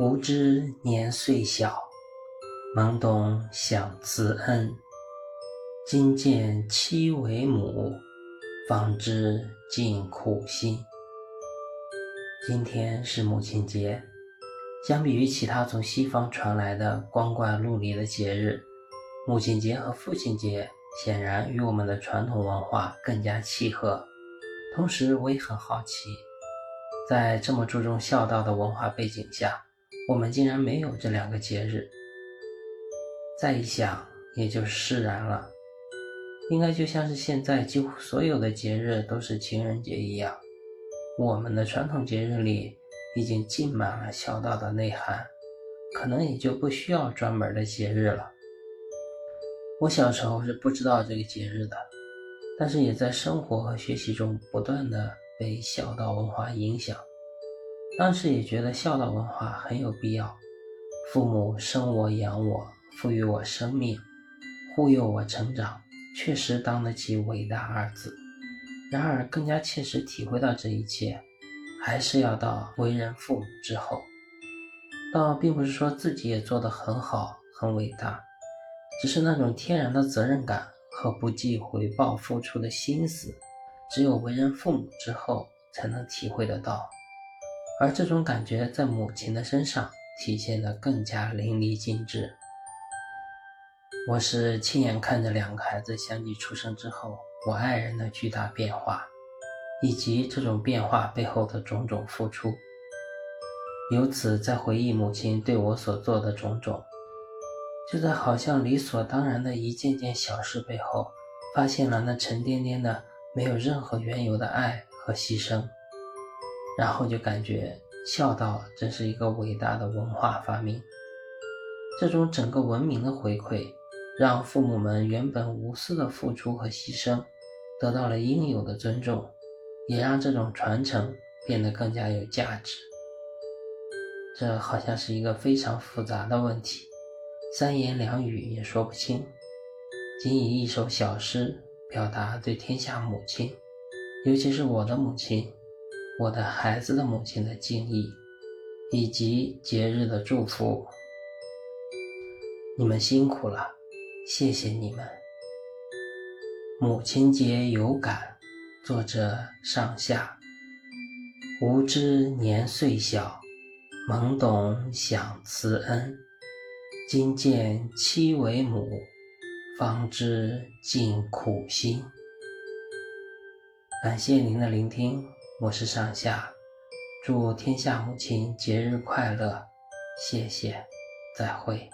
无知年岁小，懵懂想慈恩。今见妻为母，方知尽苦心。今天是母亲节，相比于其他从西方传来的光怪陆离的节日，母亲节和父亲节显然与我们的传统文化更加契合。同时，我也很好奇，在这么注重孝道的文化背景下。我们竟然没有这两个节日，再一想也就释然了。应该就像是现在几乎所有的节日都是情人节一样，我们的传统节日里已经浸满了孝道的内涵，可能也就不需要专门的节日了。我小时候是不知道这个节日的，但是也在生活和学习中不断的被孝道文化影响。当时也觉得孝道文化很有必要。父母生我养我，赋予我生命，护佑我成长，确实当得起“伟大”二字。然而，更加切实体会到这一切，还是要到为人父母之后。倒并不是说自己也做得很好、很伟大，只是那种天然的责任感和不计回报付出的心思，只有为人父母之后才能体会得到。而这种感觉在母亲的身上体现得更加淋漓尽致。我是亲眼看着两个孩子相继出生之后，我爱人的巨大变化，以及这种变化背后的种种付出。由此在回忆母亲对我所做的种种，就在好像理所当然的一件件小事背后，发现了那沉甸甸的、没有任何缘由的爱和牺牲。然后就感觉孝道真是一个伟大的文化发明。这种整个文明的回馈，让父母们原本无私的付出和牺牲，得到了应有的尊重，也让这种传承变得更加有价值。这好像是一个非常复杂的问题，三言两语也说不清。仅以一首小诗表达对天下母亲，尤其是我的母亲。我的孩子的母亲的敬意，以及节日的祝福，你们辛苦了，谢谢你们。母亲节有感，作者上下。无知年岁小，懵懂想慈恩。今见妻为母，方知尽苦心。感谢您的聆听。我是上下，祝天下母亲节日快乐，谢谢，再会。